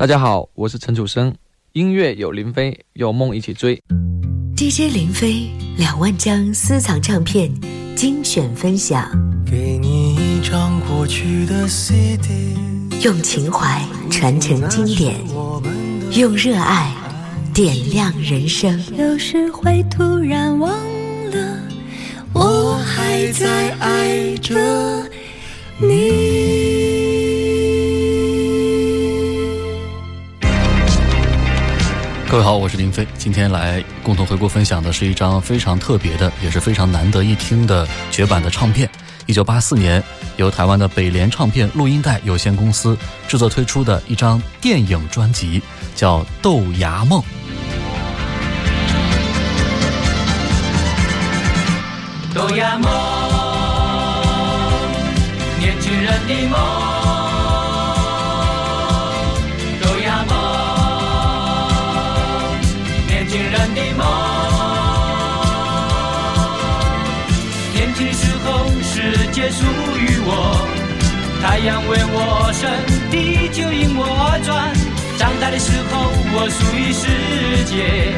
大家好，我是陈楚生。音乐有林飞，有梦一起追。DJ 林飞两万张私藏唱片精选分享。给你一张过去的 CD，用情怀传承经典，用热爱点亮人生。有时会突然忘了，我还在爱着你。各位好，我是林飞，今天来共同回顾分享的是一张非常特别的，也是非常难得一听的绝版的唱片。一九八四年，由台湾的北联唱片录音带有限公司制作推出的一张电影专辑，叫《豆芽梦》。豆芽梦，年轻人的梦。属于我，太阳为我升，地球因我转。长大的时候，我属于世界。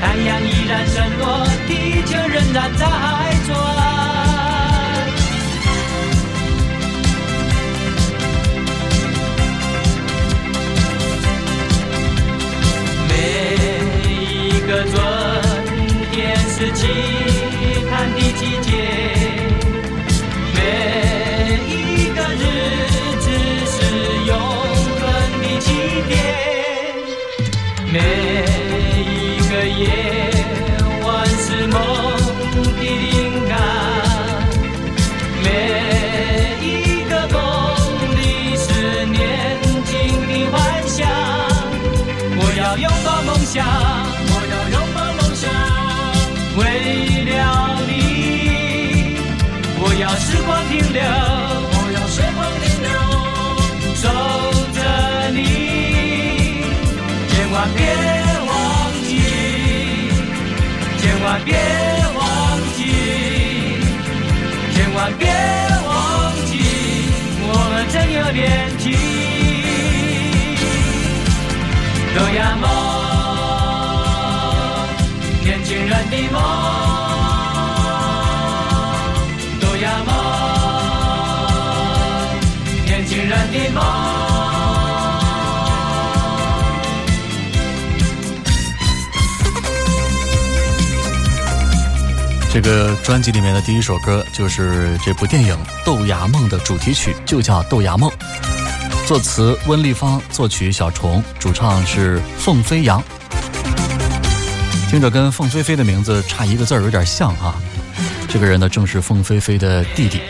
太阳依然升落，地球仍然在转。别忘记，千万别忘记，我们真有年轻。豆芽梦，年轻人的梦。的梦。这个专辑里面的第一首歌就是这部电影《豆芽梦》的主题曲，就叫《豆芽梦》。作词温丽芳，作曲小虫，主唱是凤飞扬。听着跟凤飞飞的名字差一个字儿有点像啊。这个人呢，正是凤飞飞的弟弟。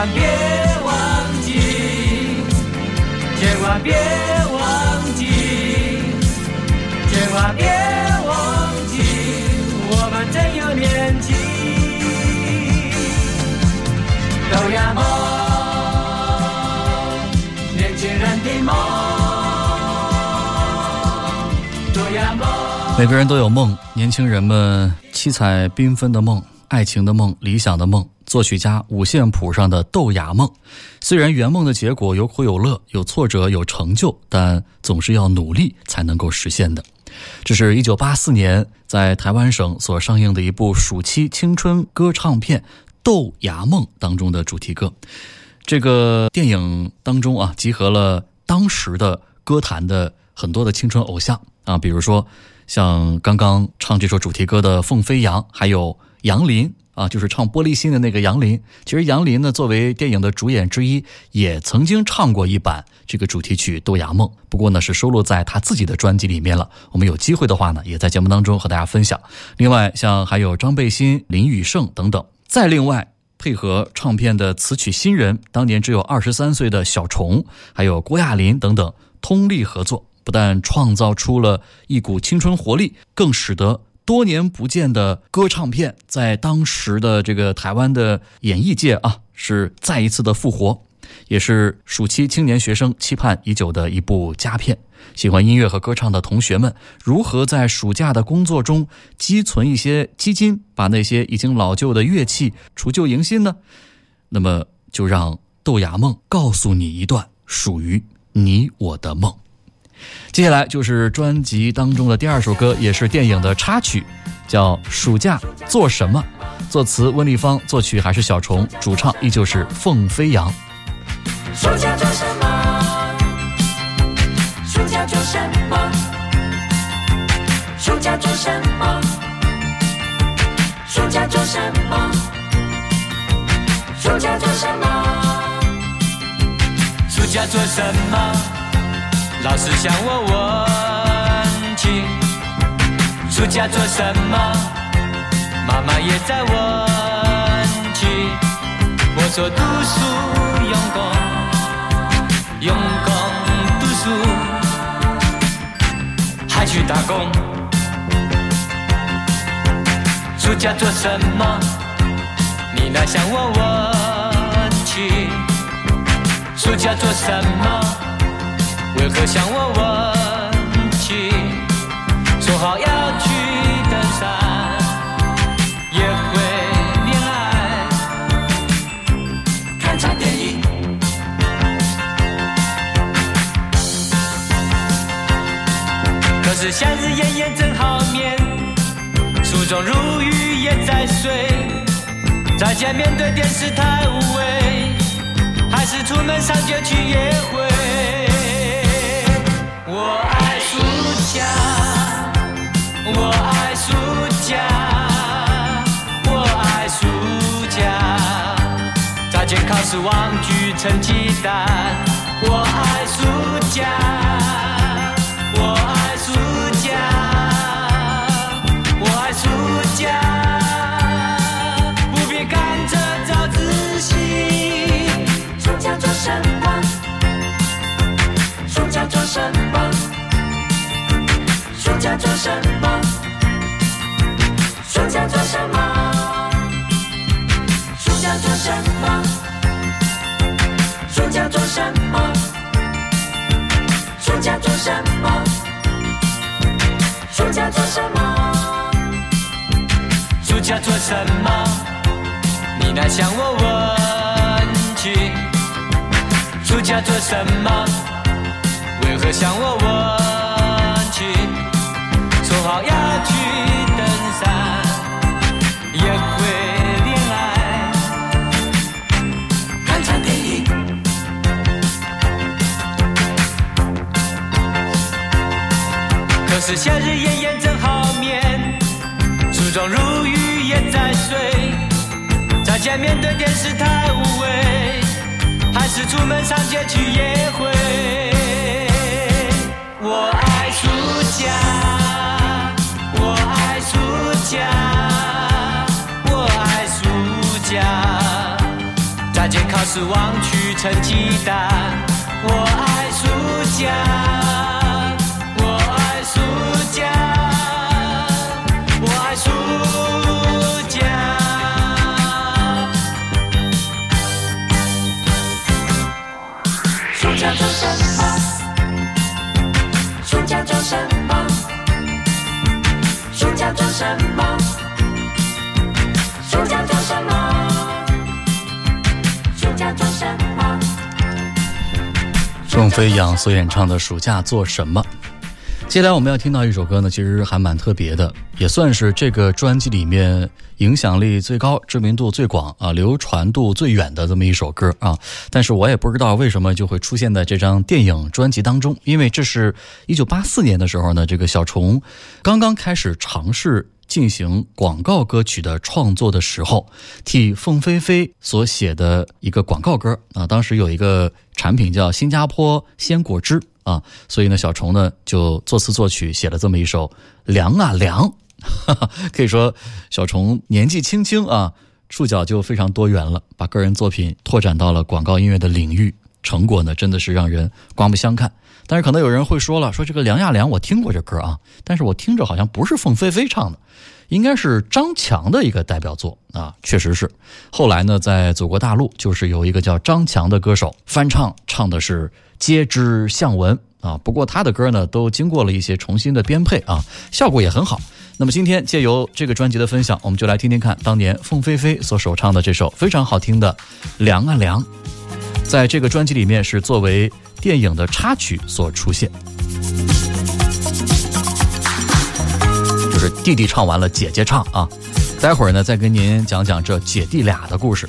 万别忘记，千万别忘记，千万别忘记，我们真有年轻。豆芽梦，年轻人的梦。每个人都有梦，年轻人们七彩缤纷的梦，爱情的梦，理想的梦，作曲家五线谱上的豆芽梦。虽然圆梦的结果有苦有乐，有挫折有成就，但总是要努力才能够实现的。这是一九八四年在台湾省所上映的一部暑期青春歌唱片《豆芽梦》当中的主题歌。这个电影当中啊，集合了当时的歌坛的很多的青春偶像啊，比如说。像刚刚唱这首主题歌的凤飞扬，还有杨林啊，就是唱《玻璃心》的那个杨林。其实杨林呢，作为电影的主演之一，也曾经唱过一版这个主题曲《豆芽梦》，不过呢是收录在他自己的专辑里面了。我们有机会的话呢，也在节目当中和大家分享。另外，像还有张贝欣、林宇胜等等。再另外配合唱片的词曲新人，当年只有二十三岁的小虫，还有郭亚林等等，通力合作，不但创造出了一股青春活力，更使得。多年不见的歌唱片，在当时的这个台湾的演艺界啊，是再一次的复活，也是暑期青年学生期盼已久的一部佳片。喜欢音乐和歌唱的同学们，如何在暑假的工作中积存一些基金，把那些已经老旧的乐器除旧迎新呢？那么，就让豆芽梦告诉你一段属于你我的梦。接下来就是专辑当中的第二首歌，也是电影的插曲，叫《暑假做什么》。作词温丽芳，作曲还是小虫，主唱依旧是凤飞扬。暑假做什么？暑假做什么？暑假做什么？暑假做什么？暑假做什么？暑假做什么？老师向我问起，暑假做什么？妈妈也在问起。我说读书用功，用功读书，还去打工。暑假做什么？你那向我问起。暑假做什么？为何向我问起？说好要去登山，约会、恋爱、看场电影。可是夏日炎炎正好眠，书中如雨也在睡。再见面对电视太无味，还是出门上街去约会。我爱暑假我爱暑假再见考试望著成绩单？我爱暑假做什么？暑假做什么？你来向我问起。暑假做什么？为何向我问起？说好要去登山，约会恋爱，看场电影。可是夏日炎炎，书中如雨也在睡。再见面对电视太无味，还是出门上街去约会。我爱暑假。我爱暑假，我爱暑假。再见考试忘取成绩单。我爱暑假，飞扬所演唱的《暑假做什么》。接下来我们要听到一首歌呢，其实还蛮特别的，也算是这个专辑里面影响力最高、知名度最广啊、流传度最远的这么一首歌啊。但是我也不知道为什么就会出现在这张电影专辑当中，因为这是一九八四年的时候呢，这个小虫刚刚开始尝试。进行广告歌曲的创作的时候，替凤飞飞所写的一个广告歌啊。当时有一个产品叫新加坡鲜果汁啊，所以呢，小虫呢就作词作曲写了这么一首《凉啊凉》。可以说，小虫年纪轻轻啊，触角就非常多元了，把个人作品拓展到了广告音乐的领域，成果呢真的是让人刮目相看。但是可能有人会说了，说这个《凉呀凉》，我听过这歌啊，但是我听着好像不是凤飞飞唱的，应该是张强的一个代表作啊，确实是。后来呢，在祖国大陆，就是有一个叫张强的歌手翻唱，唱的是《皆知向闻》啊。不过他的歌呢，都经过了一些重新的编配啊，效果也很好。那么今天借由这个专辑的分享，我们就来听听看当年凤飞飞所首唱的这首非常好听的《凉啊凉》。在这个专辑里面是作为电影的插曲所出现，就是弟弟唱完了，姐姐唱啊。待会儿呢，再跟您讲讲这姐弟俩的故事。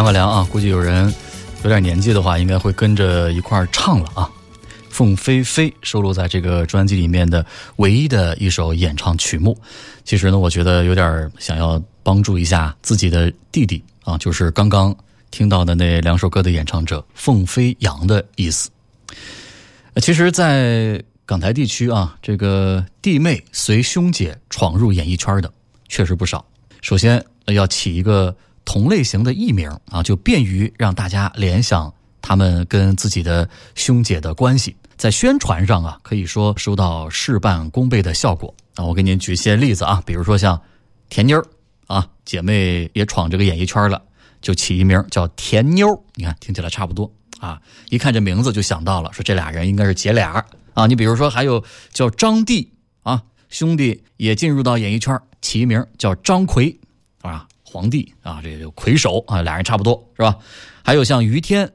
凉啊凉啊，估计有人有点年纪的话，应该会跟着一块唱了啊。凤飞飞收录在这个专辑里面的唯一的一首演唱曲目。其实呢，我觉得有点想要帮助一下自己的弟弟啊，就是刚刚听到的那两首歌的演唱者凤飞扬的意思。其实，在港台地区啊，这个弟妹随兄姐闯入演艺圈的确实不少。首先要起一个同类型的艺名啊，就便于让大家联想他们跟自己的兄姐的关系。在宣传上啊，可以说收到事半功倍的效果啊。我给您举些例子啊，比如说像甜妮儿啊，姐妹也闯这个演艺圈了，就起一名叫甜妞，你看听起来差不多啊，一看这名字就想到了，说这俩人应该是姐俩啊。你比如说还有叫张帝啊，兄弟也进入到演艺圈，起一名叫张奎啊，皇帝啊，这个魁首啊，俩人差不多是吧？还有像于天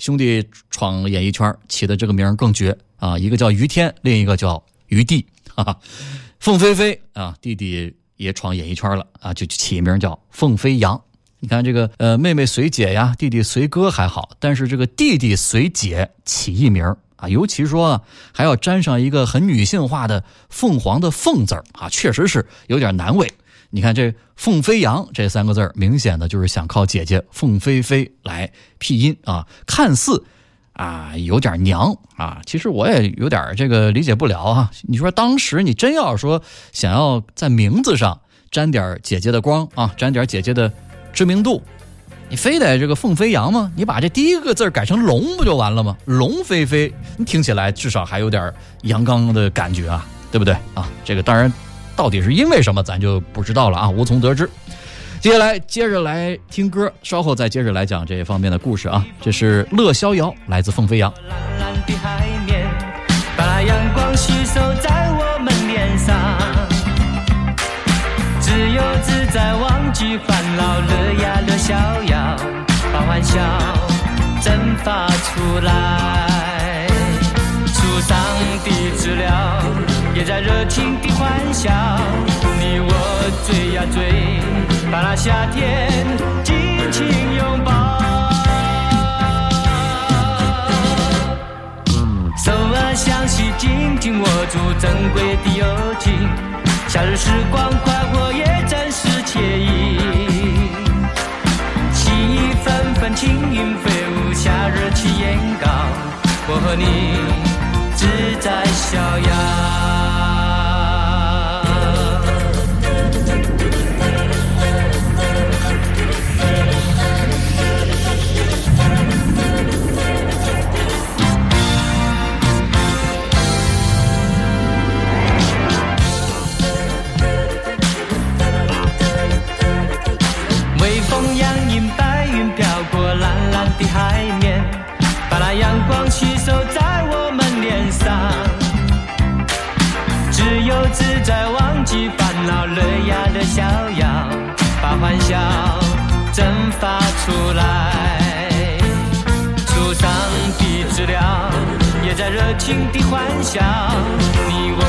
兄弟闯演艺圈起的这个名更绝啊，一个叫于天，另一个叫于帝。哈哈，凤飞飞啊，弟弟也闯演艺圈了啊，就起名叫凤飞扬。你看这个呃，妹妹随姐呀，弟弟随哥还好，但是这个弟弟随姐起艺名啊，尤其说啊还要沾上一个很女性化的凤凰的凤字啊，确实是有点难为。你看这凤飞扬这三个字儿，明显的就是想靠姐姐凤飞飞来辟音啊，看似啊有点娘啊，其实我也有点这个理解不了啊。你说当时你真要说想要在名字上沾点姐姐的光啊，沾点姐姐的知名度，你非得这个凤飞扬吗？你把这第一个字改成龙不就完了吗？龙飞飞，你听起来至少还有点阳刚的感觉啊，对不对啊？这个当然。到底是因为什么，咱就不知道了啊，无从得知。接下来接着来听歌，稍后再接着来讲这方面的故事啊。这是《乐逍遥》，来自凤飞扬。蓝蓝的海面，把阳光吸收在我们脸上，自由自在，忘记烦恼，乐呀乐逍遥，把欢笑蒸发出来。树上的知了也在热情的欢笑，你我追呀追，把那夏天尽情拥抱。手儿相携，紧紧握住珍贵的友情，夏日时光快活也真是惬意。细雨纷纷，轻云飞舞，夏日气焰高，我和你。自在逍遥。微风扬引，白云飘过蓝蓝的海面，把那阳光吸收在我自在，忘记烦恼，乐呀乐逍遥，把欢笑蒸发出来。树上的知了也在热情的欢笑，你我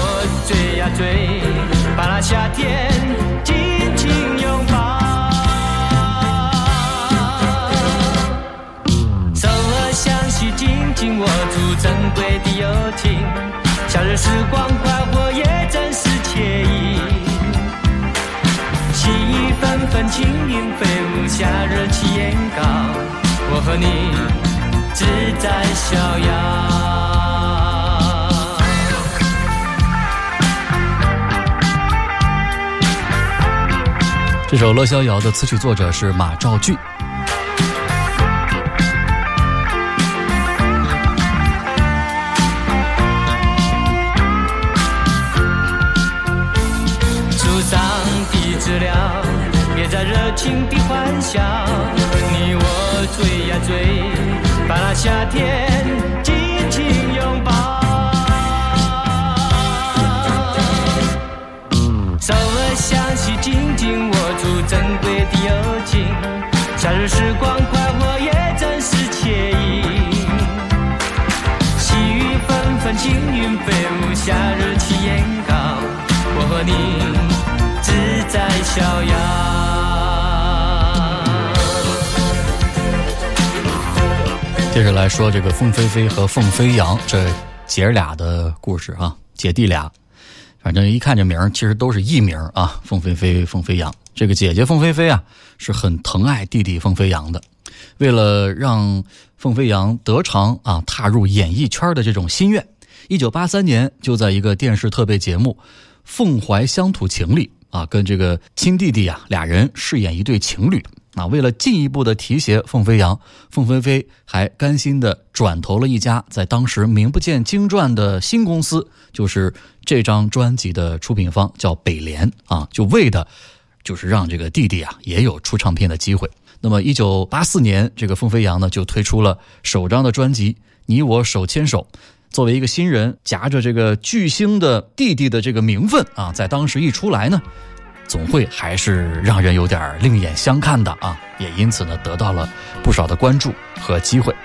追呀追，把那夏天紧紧拥抱。手儿相携，紧紧握住珍贵的友情，夏日时光快活也真是惬意。细雨纷纷，轻盈飞舞，夏日气焰高，我和你自在逍遥。这首《乐逍遥》的词曲作者是马兆骏。情的欢笑，你我追呀追，把那夏天紧紧拥抱。手儿相携，紧紧握住珍贵的友情，夏日时光快活也真是惬意。细雨纷纷，轻云飞舞，夏日气焰高，我和你自在逍遥。接着来说这个凤飞飞和凤飞扬这姐俩的故事啊，姐弟俩，反正一看这名儿，其实都是艺名啊，凤飞飞、凤飞扬。这个姐姐凤飞飞啊，是很疼爱弟弟凤飞扬的，为了让凤飞扬得偿啊踏入演艺圈的这种心愿，一九八三年就在一个电视特别节目《凤怀乡土情》里啊，跟这个亲弟弟啊俩人饰演一对情侣。啊，为了进一步的提携凤飞扬，凤飞飞还甘心的转投了一家在当时名不见经传的新公司，就是这张专辑的出品方叫北联啊，就为的，就是让这个弟弟啊也有出唱片的机会。那么，一九八四年，这个凤飞扬呢就推出了首张的专辑《你我手牵手》。作为一个新人，夹着这个巨星的弟弟的这个名分啊，在当时一出来呢，总会还是让人有点另眼相看的啊，也因此呢得到了不少的关注和机会。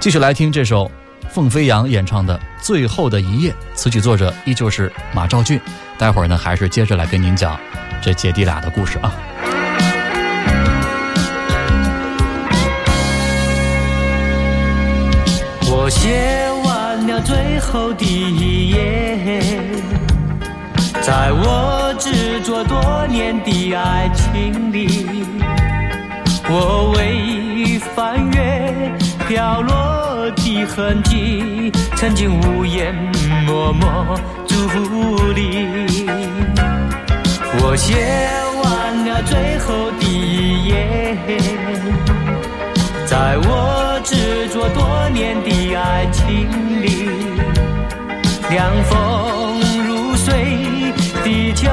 继续来听这首凤飞扬演唱的《最后的一夜》，词曲作者依旧是马兆骏。待会儿呢，还是接着来跟您讲这姐弟俩的故事啊。我写完了最后的一页，在我执着多年的爱情里，我为翻越飘落的痕迹，曾经无言默默伫立。我写完了最后的一页。在我执着多年的爱情里，凉风秋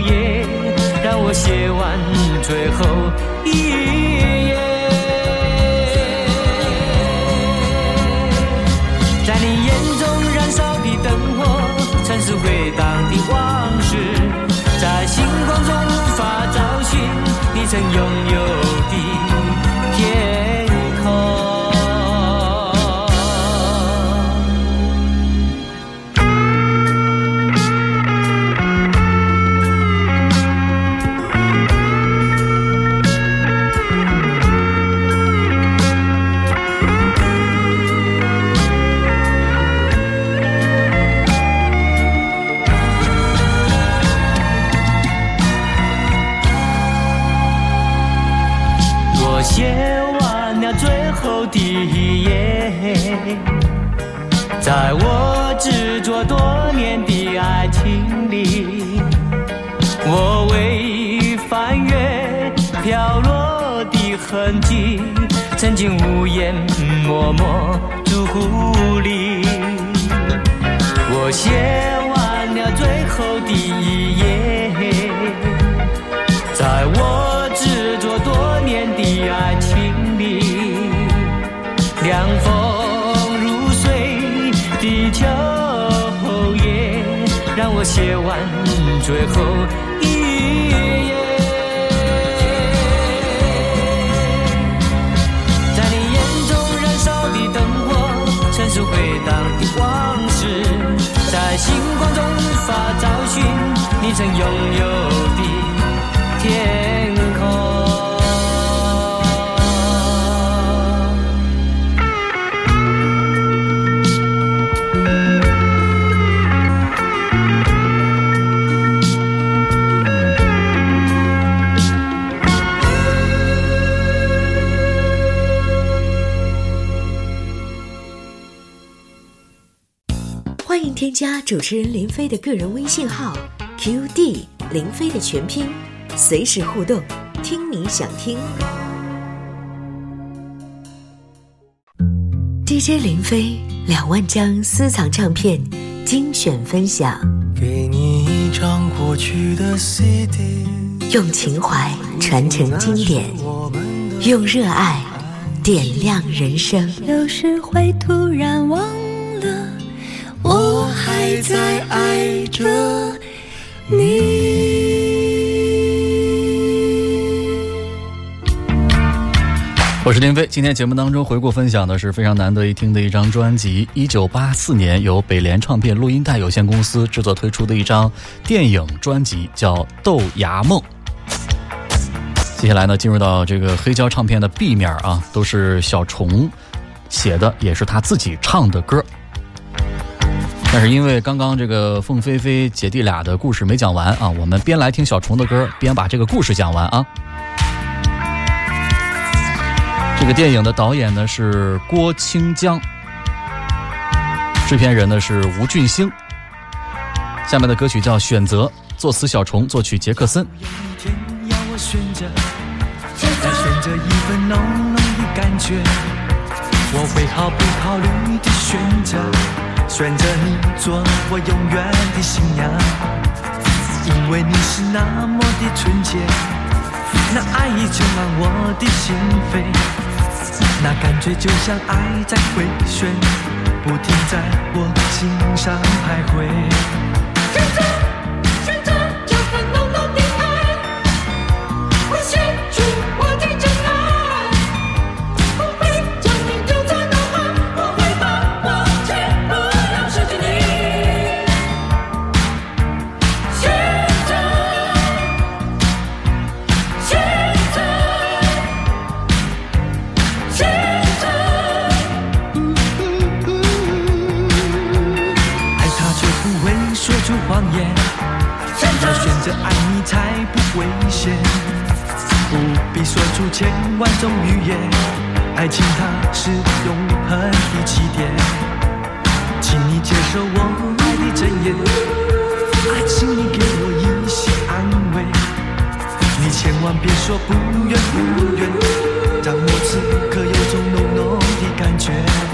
夜，让我写完最后一页。在你眼中燃烧的灯火，曾是回荡的往事，在星光中无法找寻你曾拥有曾拥有的。天空。欢迎添加主持人林飞的个人微信号 QD 林飞的全拼，随时互动，听你想听。DJ 林飞两万张私藏唱片精选分享，给你一张过去的 CD，用情怀传承经典，用热爱点亮人生。有时会突然忘了，我还在爱着你。你我是林飞，今天节目当中回顾分享的是非常难得一听的一张专辑，一九八四年由北联唱片录音带有限公司制作推出的一张电影专辑，叫《豆芽梦》。接下来呢，进入到这个黑胶唱片的 B 面啊，都是小虫写的，也是他自己唱的歌。但是因为刚刚这个凤飞飞姐弟俩的故事没讲完啊，我们边来听小虫的歌，边把这个故事讲完啊。这个电影的导演呢是郭清江，制片人呢是吴俊兴。下面的歌曲叫《选择》，作词小虫，作曲杰克森。我会毫不考虑的选择，选择你做我永远的新娘，因为你是那么的纯洁，那爱意充满我的心扉，那感觉就像爱在回旋，不停在我心上徘徊。危险。不必说出千万种语言，爱情它是永恒的起点。请你接受我爱的真言，爱情你给我一些安慰，你千万别说不愿不愿，让我此刻有种浓浓的感觉。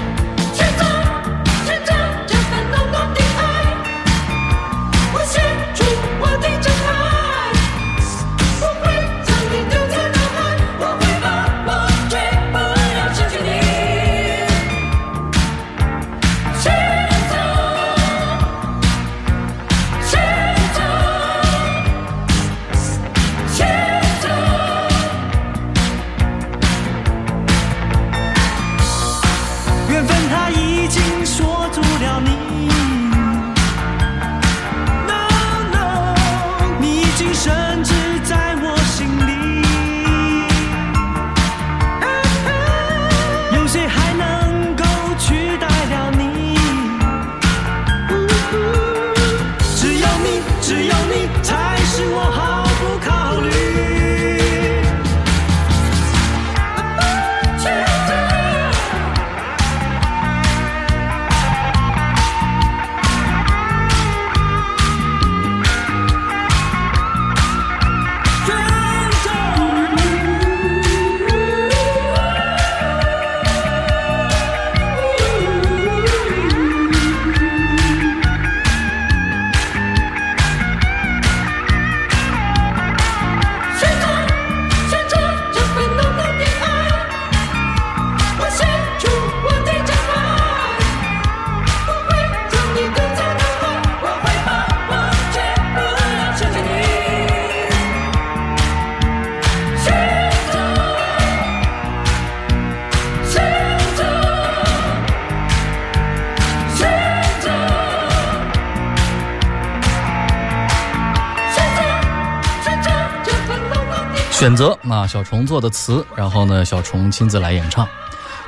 选择啊，小虫做的词，然后呢，小虫亲自来演唱，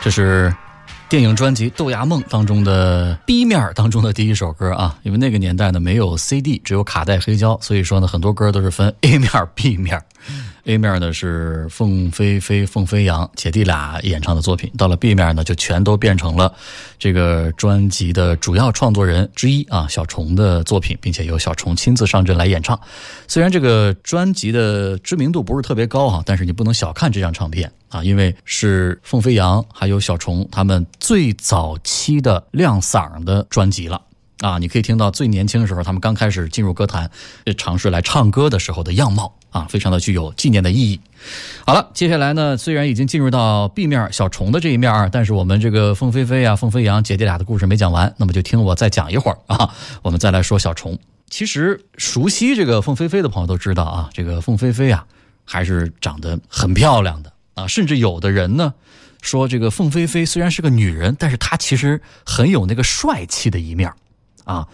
这是电影专辑《豆芽梦》当中的 B 面当中的第一首歌啊。因为那个年代呢没有 CD，只有卡带黑胶，所以说呢很多歌都是分 A 面、B 面。A 面呢是凤飞飞、凤飞扬姐弟俩演唱的作品，到了 B 面呢就全都变成了这个专辑的主要创作人之一啊小虫的作品，并且由小虫亲自上阵来演唱。虽然这个专辑的知名度不是特别高哈，但是你不能小看这张唱片啊，因为是凤飞扬还有小虫他们最早期的亮嗓的专辑了。啊，你可以听到最年轻的时候，他们刚开始进入歌坛，尝试来唱歌的时候的样貌啊，非常的具有纪念的意义。好了，接下来呢，虽然已经进入到 B 面小虫的这一面儿，但是我们这个凤飞飞啊、凤飞扬姐弟俩的故事没讲完，那么就听我再讲一会儿啊，我们再来说小虫。其实熟悉这个凤飞飞的朋友都知道啊，这个凤飞飞啊，还是长得很漂亮的啊，甚至有的人呢说，这个凤飞飞虽然是个女人，但是她其实很有那个帅气的一面啊。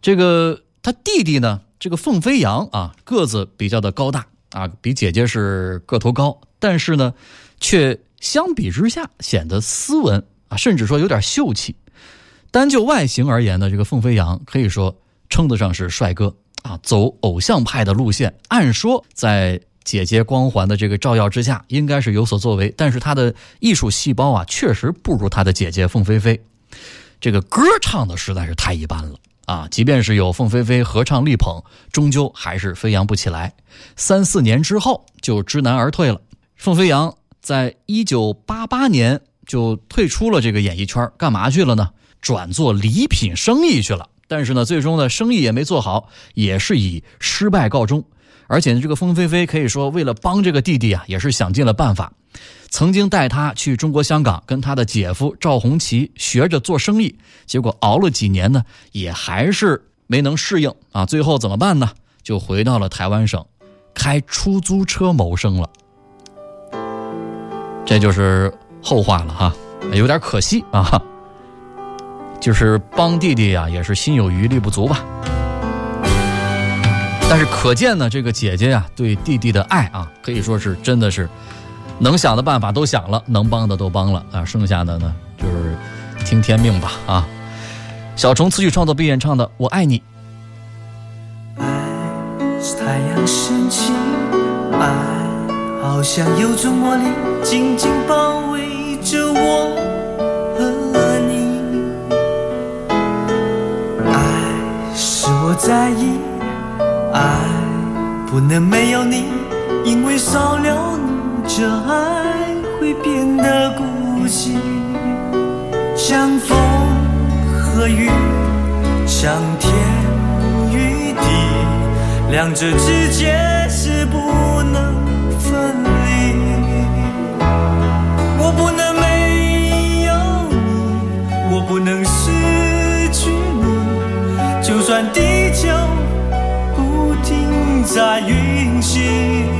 这个他弟弟呢，这个凤飞扬啊，个子比较的高大啊，比姐姐是个头高，但是呢，却相比之下显得斯文啊，甚至说有点秀气。单就外形而言呢，这个凤飞扬可以说称得上是帅哥啊，走偶像派的路线。按说在姐姐光环的这个照耀之下，应该是有所作为，但是他的艺术细胞啊，确实不如他的姐姐凤飞飞。这个歌唱的实在是太一般了啊！即便是有凤飞飞合唱力捧，终究还是飞扬不起来。三四年之后就知难而退了。凤飞扬在一九八八年就退出了这个演艺圈，干嘛去了呢？转做礼品生意去了。但是呢，最终呢，生意也没做好，也是以失败告终。而且呢，这个风飞飞可以说为了帮这个弟弟啊，也是想尽了办法。曾经带他去中国香港，跟他的姐夫赵红旗学着做生意，结果熬了几年呢，也还是没能适应啊。最后怎么办呢？就回到了台湾省，开出租车谋生了。这就是后话了哈，有点可惜啊。就是帮弟弟呀、也是心有余力不足吧。但是可见呢，这个姐姐呀、对弟弟的爱啊，可以说是真的是能想的办法都想了，能帮的都帮了啊，剩下的呢就是听天命吧啊。小虫词曲创作并演唱的《我爱你》。爱是太阳升起，爱好像有种魔力，紧紧包围着我和你。爱是我在意，不能没有你，因为少了你，这爱会变得孤寂。像风和雨，像天与地，两者之间是不能分离。我不能没有你，我不能在运行，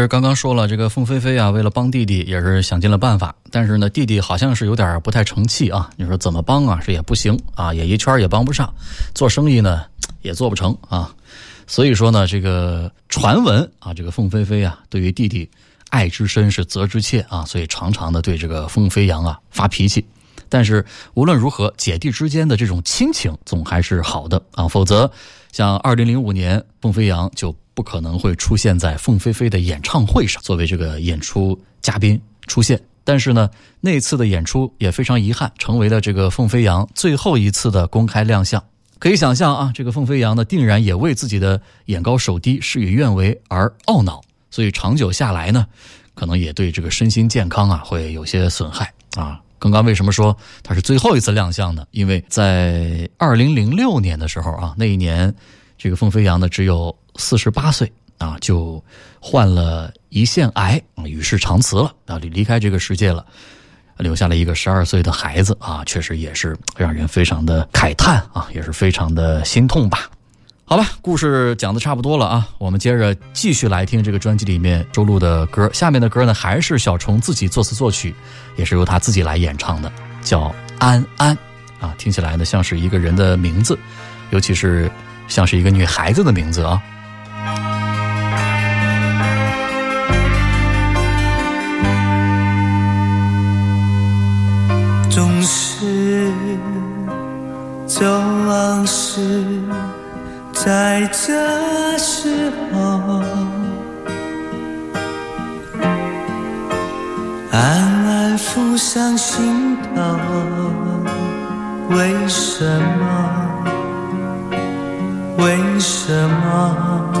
其实刚刚说了，这个凤飞飞啊，为了帮弟弟也是想尽了办法，但是呢，弟弟好像是有点不太成器啊。你说怎么帮啊？这也不行啊，演艺圈也帮不上，做生意呢也做不成啊。所以说呢，这个传闻啊，这个凤飞飞啊，对于弟弟爱之深是责之切啊，所以常常的对这个凤飞扬啊发脾气。但是无论如何，姐弟之间的这种亲情总还是好的啊，否则像二零零五年，凤飞扬就不可能会出现在凤飞飞的演唱会上，作为这个演出嘉宾出现。但是呢，那次的演出也非常遗憾，成为了这个凤飞扬最后一次的公开亮相。可以想象啊，这个凤飞扬呢，定然也为自己的眼高手低、事与愿违而懊恼，所以长久下来呢，可能也对这个身心健康啊会有些损害啊。刚刚为什么说他是最后一次亮相呢？因为在二零零六年的时候啊，那一年这个凤飞扬呢只有四十八岁啊，就患了胰腺癌，与世长辞了啊，离离开这个世界了。留下了一个十二岁的孩子啊，确实也是让人非常的慨叹啊，也是非常的心痛吧。好吧，故事讲的差不多了啊，我们接着继续来听这个专辑里面周璐的歌。下面的歌呢，还是小虫自己作词作曲，也是由他自己来演唱的，叫《安安》啊，听起来呢像是一个人的名字，尤其是像是一个女孩子的名字啊。总是走往事，在这时候，暗暗浮上心头。为什么？为什么？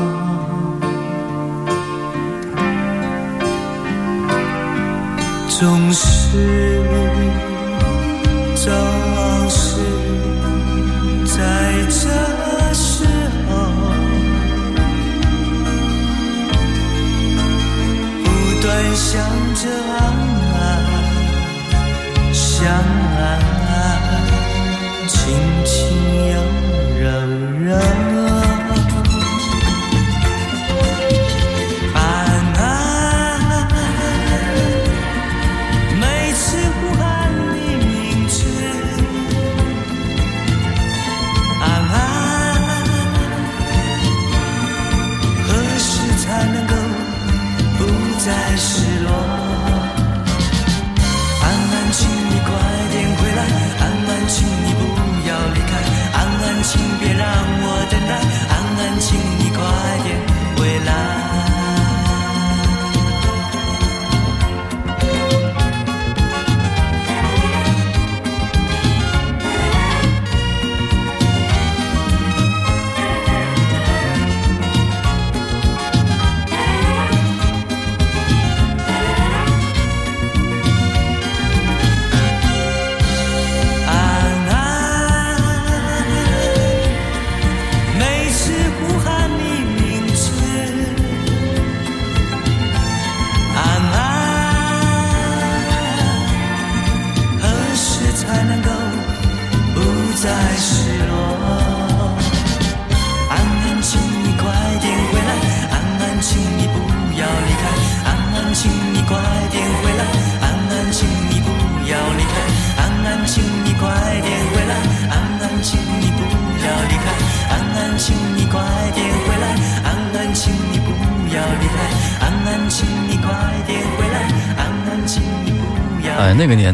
总是总是，在，这时候，不断想着安安，相安，亲亲又柔柔。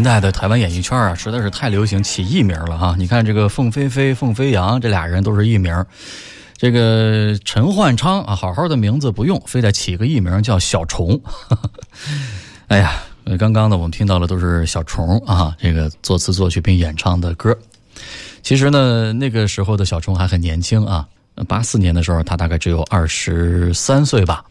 哎，那个年代的台湾演艺圈啊，实在是太流行起艺名了哈。你看这个凤飞飞、凤飞扬这俩人都是艺名，这个陈焕昌啊，好好的名字不用，非得起个艺名叫小虫。哎呀，刚刚呢，我们听到的都是小虫啊，这个作词作曲并演唱的歌。其实呢，那个时候的小虫还很年轻啊，八四年的时候，他大概只有二十三岁吧。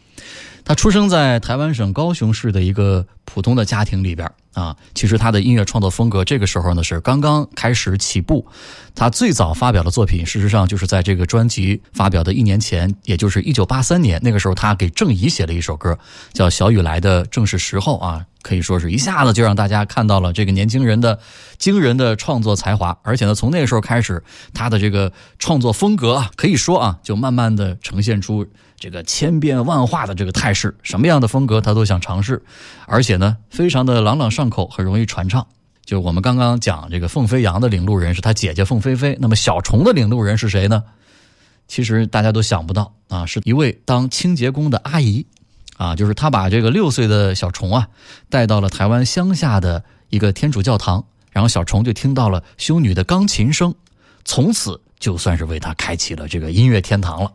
他出生在台湾省高雄市的一个普通的家庭里边啊。其实他的音乐创作风格这个时候呢是刚刚开始起步。他最早发表的作品，事实上就是在这个专辑发表的一年前，也就是一九八三年，那个时候他给郑怡写了一首歌，叫《小雨来的正是时候》啊，可以说是一下子就让大家看到了这个年轻人的惊人的创作才华。而且呢，从那个时候开始，他的这个创作风格啊，可以说啊，就慢慢的呈现出这个千变万化的这个态势，什么样的风格他都想尝试，而且呢，非常的朗朗上口，很容易传唱。就我们刚刚讲这个凤飞扬的领路人是他姐姐凤飞飞，那么小虫的领路人是谁呢？其实大家都想不到啊，是一位当清洁工的阿姨，啊，就是她把这个六岁的小虫啊带到了台湾乡下的一个天主教堂，然后小虫就听到了修女的钢琴声，从此就算是为他开启了这个音乐天堂了。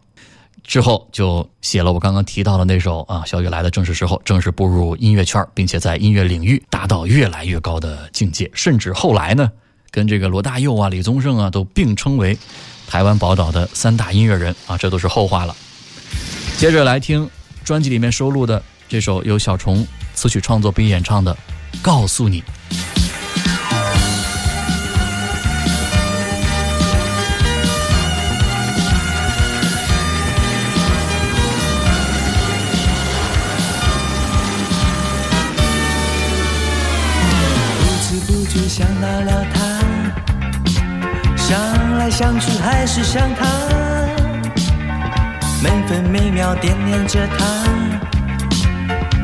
之后就写了我刚刚提到的那首啊，《小雨来的正是时候》，正式步入音乐圈，并且在音乐领域达到越来越高的境界，甚至后来呢，跟这个罗大佑啊、李宗盛啊都并称为台湾宝岛的三大音乐人啊，这都是后话了。接着来听专辑里面收录的这首由小虫词曲创作并演唱的《告诉你》。想到了他，想来想去还是想他，每分每秒惦念着他，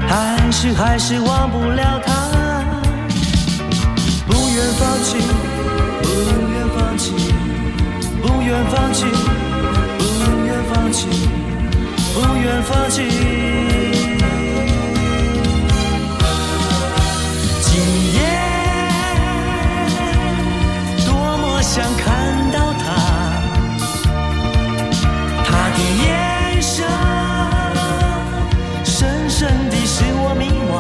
还是还是忘不了他，不愿放弃，不愿放弃，不愿放弃，不愿放弃，不愿放弃。想看到他，他的眼神深深地使我迷惘。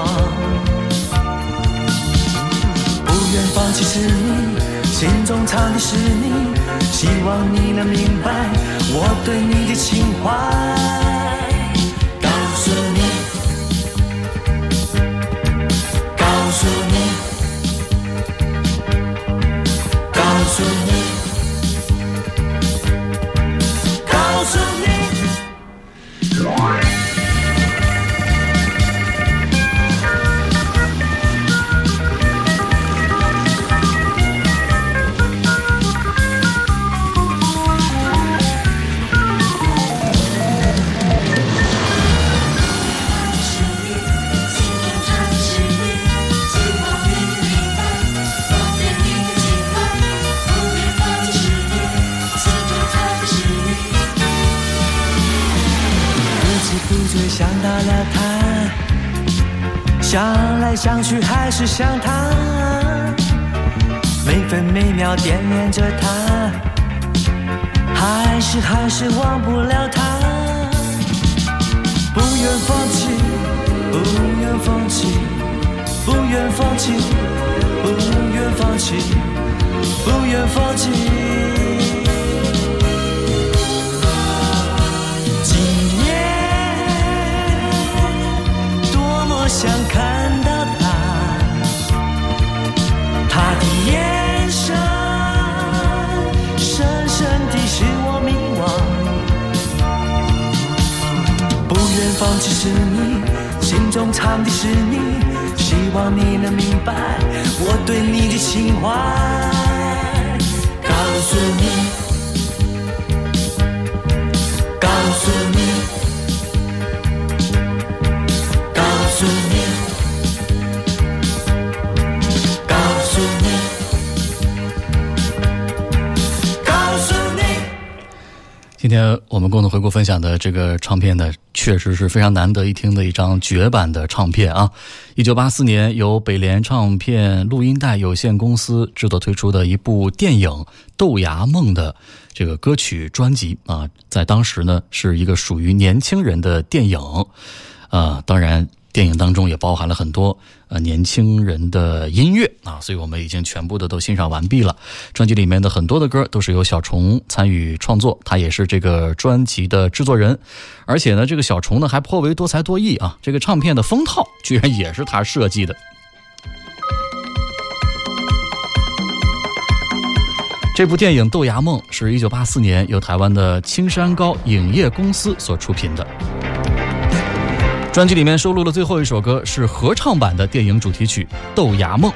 不愿放弃是你，心中藏的是你，希望你能明白我对你的情怀。告知不觉想到了他，想来想去还是想他，每分每秒惦念着他，还是还是忘不了他。不愿放弃，不愿放弃，不愿放弃，不愿放弃，不愿放弃。我想看到他，他的眼神深深地使我迷惘。不愿放弃是你，心中藏的是你，希望你能明白我对你的情怀。告诉你，告诉你，今天我们共同回顾分享的这个唱片呢，确实是非常难得一听的一张绝版的唱片啊！一九八四年由北联唱片录音带有限公司制作推出的一部电影《豆芽梦》的这个歌曲专辑啊，在当时呢是一个属于年轻人的电影，啊，当然。电影当中也包含了很多呃年轻人的音乐啊，所以我们已经全部的都欣赏完毕了。专辑里面的很多的歌都是由小虫参与创作，他也是这个专辑的制作人，而且呢，这个小虫呢还颇为多才多艺啊，这个唱片的封套居然也是他设计的。这部电影《豆芽梦》是一九八四年由台湾的青山高影业公司所出品的。专辑里面收录的最后一首歌是合唱版的电影主题曲《豆芽梦》。